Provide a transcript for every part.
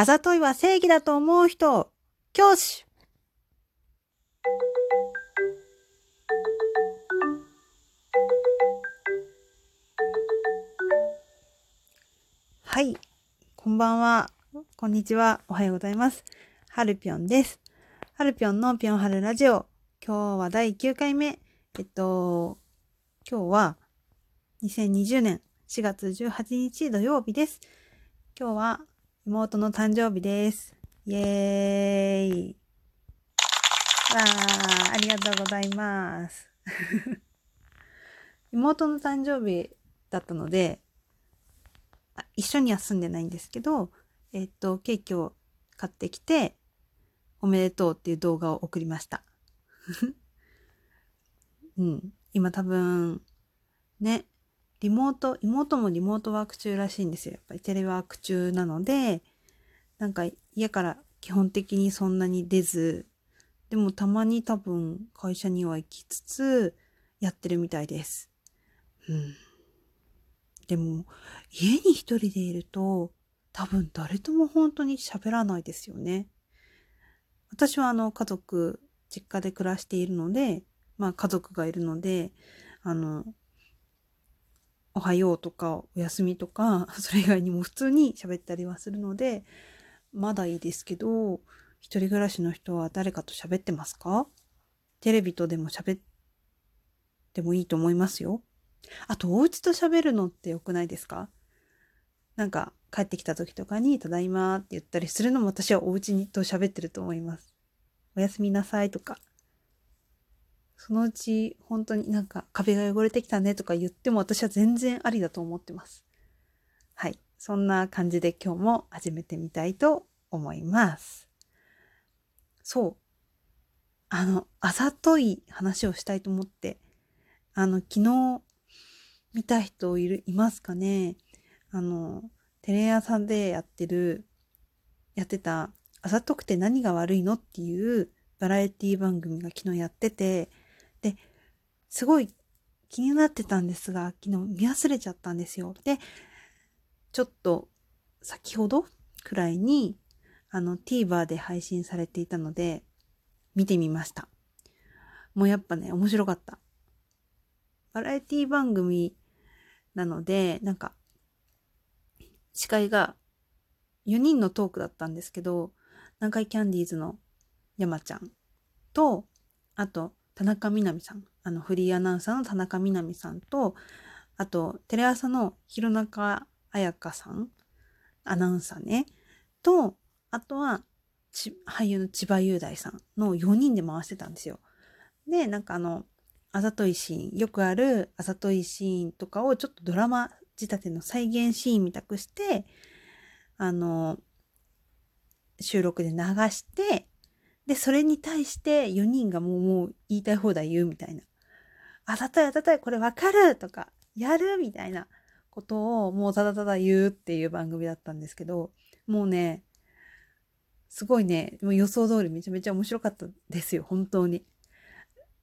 あざといは正義だと思う人、教師はい。こんばんは。こんにちは。おはようございます。はるぴょんです。はるぴょんのぴょんはるラジオ。今日は第9回目。えっと、今日は2020年4月18日土曜日です。今日は妹の誕生日です。イエーイ。わー、ありがとうございます。妹の誕生日だったので、一緒には住んでないんですけど、えっと、ケーキを買ってきて、おめでとうっていう動画を送りました。うん。今多分、ね、リモート、妹もリモートワーク中らしいんですよ。やっぱりテレワーク中なので、なんか家から基本的にそんなに出ず、でもたまに多分会社には行きつつやってるみたいです。うん。でも家に一人でいると多分誰とも本当に喋らないですよね。私はあの家族、実家で暮らしているので、まあ家族がいるので、あの、おはようとかおやすみとか、それ以外にも普通に喋ったりはするので、まだいいですけど、一人暮らしの人は誰かと喋ってますか？テレビとでも喋ってもいいと思いますよ。あと、お家と喋るのって良くないですか？なんか、帰ってきた時とかに、ただいまって言ったりするのも私はお家にと喋ってると思います。おやすみなさいとか。そのうち本当になんか壁が汚れてきたねとか言っても私は全然ありだと思ってます。はい。そんな感じで今日も始めてみたいと思います。そう。あの、あざとい話をしたいと思って、あの、昨日見た人いる、いますかね？あの、テレ朝でやってる、やってた、あざとくて何が悪いの？っていうバラエティ番組が昨日やってて、で、すごい気になってたんですが、昨日見忘れちゃったんですよ。で、ちょっと先ほどくらいに、あの TVer で配信されていたので、見てみました。もうやっぱね、面白かった。バラエティ番組なので、なんか、司会が4人のトークだったんですけど、南海キャンディーズの山ちゃんと、あと、田中みな実さん、あのフリーアナウンサーの田中みな実さんと、あと、テレ朝の弘中彩香さん、アナウンサーね、と、あとは、俳優の千葉雄大さんの4人で回してたんですよ。で、なんかあの、あざといシーン、よくあるあざといシーンとかをちょっとドラマ仕立ての再現シーンみたくして、あの、収録で流して、で、それに対して4人がもうもう言いたい放題言うみたいな。あたたいあたたいこれわかるとか、やるみたいなことをもうただただ言うっていう番組だったんですけど、もうね、すごいね、もう予想通りめちゃめちゃ面白かったですよ、本当に。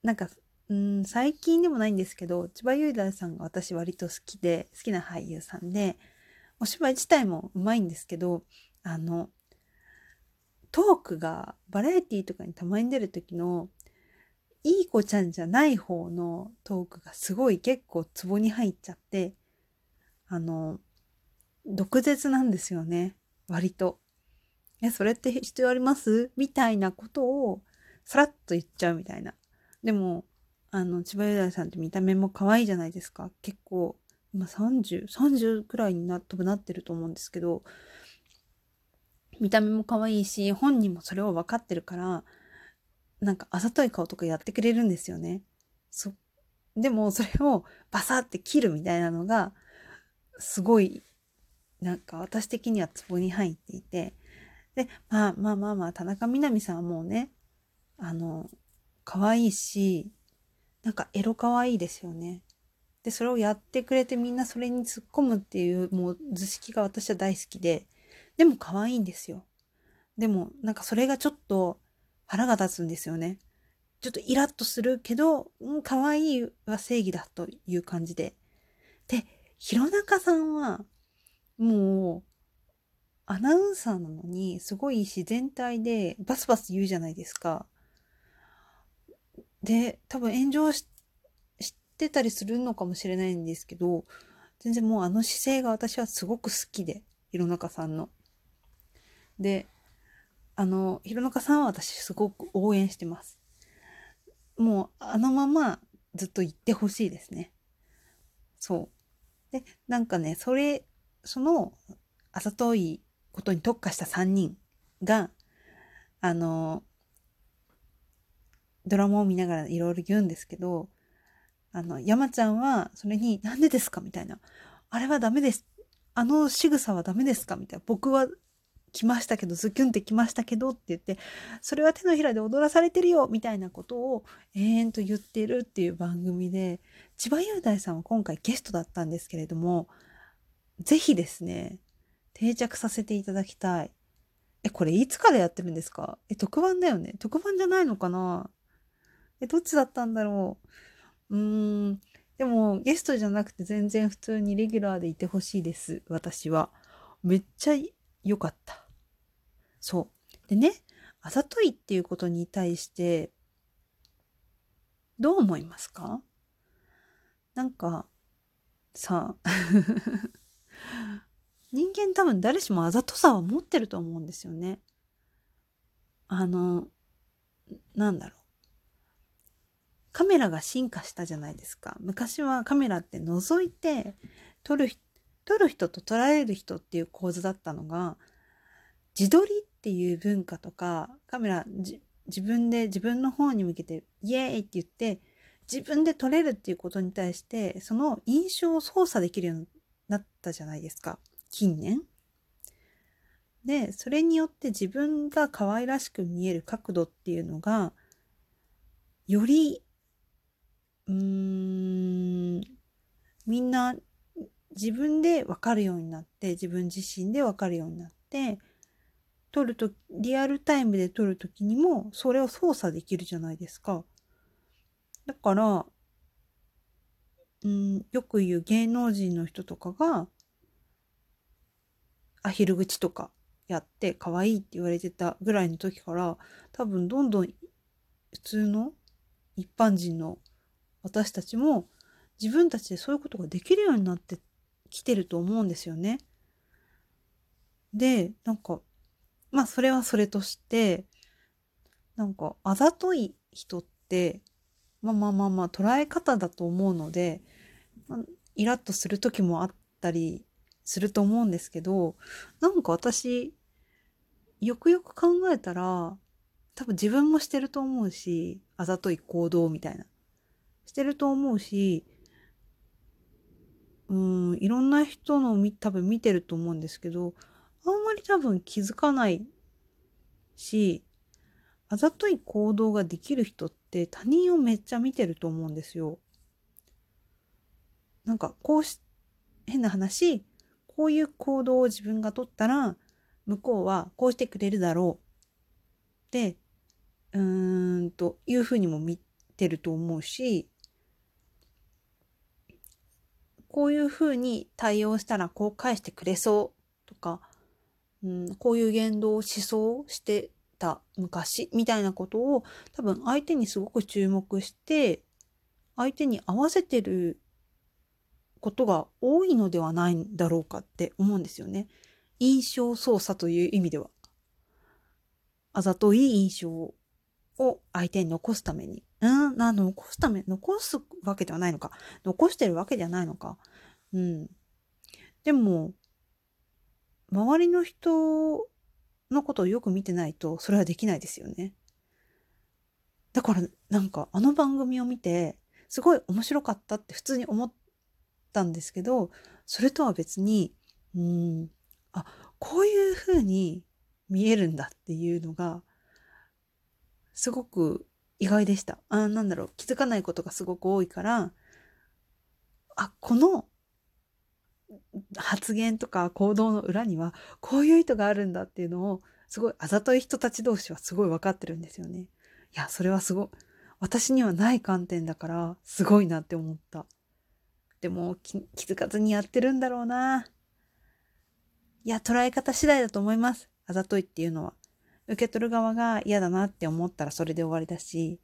なんか、うん、最近でもないんですけど、千葉雄大さんが私割と好きで、好きな俳優さんで、お芝居自体もうまいんですけど、あの、トークがバラエティとかにたまに出る時のいい子ちゃんじゃない方のトークがすごい結構ツボに入っちゃって、あの、毒舌なんですよね。割と。え、それって必要あります？みたいなことをさらっと言っちゃうみたいな。でも、あの、千葉雄大さんって見た目も可愛いじゃないですか。結構、今30、30くらいにな、多分なってると思うんですけど、見た目も可愛いし、本人もそれを分かってるから、なんかあざとい顔とかやってくれるんですよね。そ、でもそれをバサって切るみたいなのが、すごい、なんか私的にはツボに入っていて、で、まあまあまあまあ、田中みな実さんはもうね、あの、可愛いし、なんかエロ可愛いですよね。で、それをやってくれてみんなそれに突っ込むっていうもう図式が私は大好きで、でも可愛いんですよ。でも、なんかそれがちょっと腹が立つんですよね。ちょっとイラッとするけど、うん、可愛いは正義だという感じで。で、弘中さんは、もうアナウンサーなのに、すごい自然体でバスバス言うじゃないですか。で、多分炎上してたりするのかもしれないんですけど、全然もうあの姿勢が私はすごく好きで、弘中さんの。で、あの、弘中さんは私すごく応援してます。もうあのままずっと言ってほしいですね。そう。で、なんかね、それ、その、あざといことに特化した3人が、あの、ドラマを見ながらいろいろ言うんですけど、あの、山ちゃんはそれになんでですか？みたいな。あれはダメです。あの仕草はダメですか？みたいな。僕は来ましたけど、ズキュンって来ましたけどって言って、それは手のひらで踊らされてるよみたいなことを延々と言ってるっていう番組で、千葉雄大さんは今回ゲストだったんですけれども、ぜひですね、定着させていただきたい。え、これいつからやってるんですか？え、特番だよね特番じゃないのかな？え、どっちだったんだろう？うーん。でも、ゲストじゃなくて全然普通にレギュラーでいてほしいです。私は。めっちゃ良かった。そう。でね、あざといっていうことに対して、どう思いますか？なんか、さ 人間多分誰しもあざとさは持ってると思うんですよね。あの、なんだろう。カメラが進化したじゃないですか。昔はカメラって覗いて撮る、撮る人と撮られる人っていう構図だったのが、自撮りっていう文化とか、カメラ自分で自分の方に向けてイエーイって言って、自分で撮れるっていうことに対して、その印象を操作できるようになったじゃないですか。近年。で、それによって自分が可愛らしく見える角度っていうのが、よりうーん、みんな自分でわかるようになって、自分自身でわかるようになって、撮ると、リアルタイムで撮るときにも、それを操作できるじゃないですか。だから、うん、よく言う芸能人の人とかが、アヒル口とかやって可愛いって言われてたぐらいの時から、多分どんどん普通の一般人の私たちも自分たちでそういうことができるようになってきてると思うんですよね。で、なんか、まあそれはそれとして、なんかあざとい人って、まあまあまあまあ捉え方だと思うので、まあ、イラッとする時もあったりすると思うんですけど、なんか私、よくよく考えたら、多分自分もしてると思うし、あざとい行動みたいな。してると思うし、うん、いろんな人の多分見てると思うんですけど、り多分気づかないし、あざとい行動ができる人って他人をめっちゃ見てると思うんですよ。なんかこうし、変な話、こういう行動を自分が取ったら、向こうはこうしてくれるだろう。で、うーんというふうにも見てると思うし、こういうふうに対応したらこう返してくれそうとか、うん、こういう言動をしそうしてた昔みたいなことを多分相手にすごく注目して相手に合わせてることが多いのではないんだろうかって思うんですよね。印象操作という意味では。あざとい印象を相手に残すために。うん、な、残すため、残すわけではないのか。残してるわけではないのか。うん。でも、周りの人のことをよく見てないと、それはできないですよね。だから、なんか、あの番組を見て、すごい面白かったって普通に思ったんですけど、それとは別に、うん、あ、こういう風に見えるんだっていうのが、すごく意外でした。あなんだろう、気づかないことがすごく多いから、あ、この発言とか行動の裏にはこういう意図があるんだっていうのをすごいあざとい人たち同士はすごい分かってるんですよね。いや、それはすごい。私にはない観点だからすごいなって思った。でも気づかずにやってるんだろうな。いや、捉え方次第だと思います。あざといっていうのは。受け取る側が嫌だなって思ったらそれで終わりだし、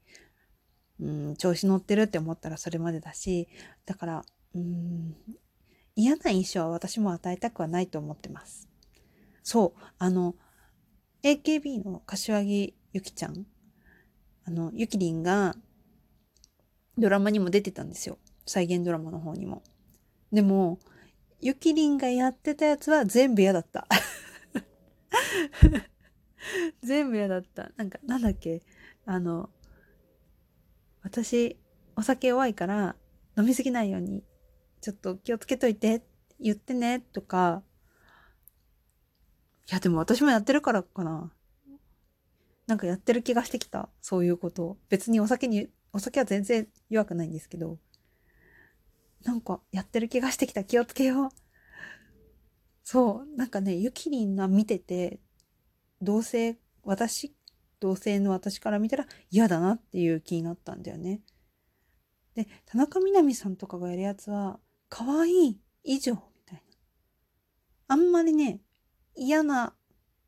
うん、調子乗ってるって思ったらそれまでだし、だから、うん、嫌な印象は私も与えたくはないと思ってます。そう、あの、AKB の柏木ゆきちゃん、あの、ゆきりんがドラマにも出てたんですよ。再現ドラマの方にも。でも、ゆきりんがやってたやつは全部嫌だった。全部嫌だった。なんか、なんだっけあの、私、お酒弱いから飲みすぎないように、ちょっと気をつけといて、言ってね、とか、いや、でも私もやってるからかな。なんかやってる気がしてきた。そういうことを。別にお酒に、お酒は全然弱くないんですけど、なんかやってる気がしてきた。気をつけよう。そう。なんかね、ゆきりんが見てて、同性、私、同性の私から見たら嫌だなっていう気になったんだよね。で、田中みな実さんとかがやるやつは、可愛い以上みたいな。あんまりね、嫌な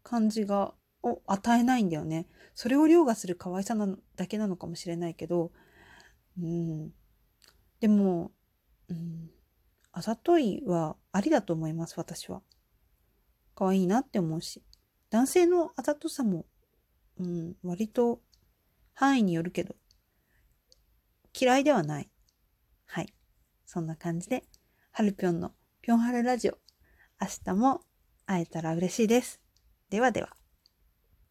感じが、を与えないんだよね。それを凌駕する可愛さなだけなのかもしれないけど、うん。でも、うん。あざといはありだと思います、私は。可愛いなって思うし。男性のあざとさも、うん、割と範囲によるけど、嫌いではない。はい。そんな感じで、はるぴょんのぴょんはるラジオ、明日も会えたら嬉しいです。ではでは。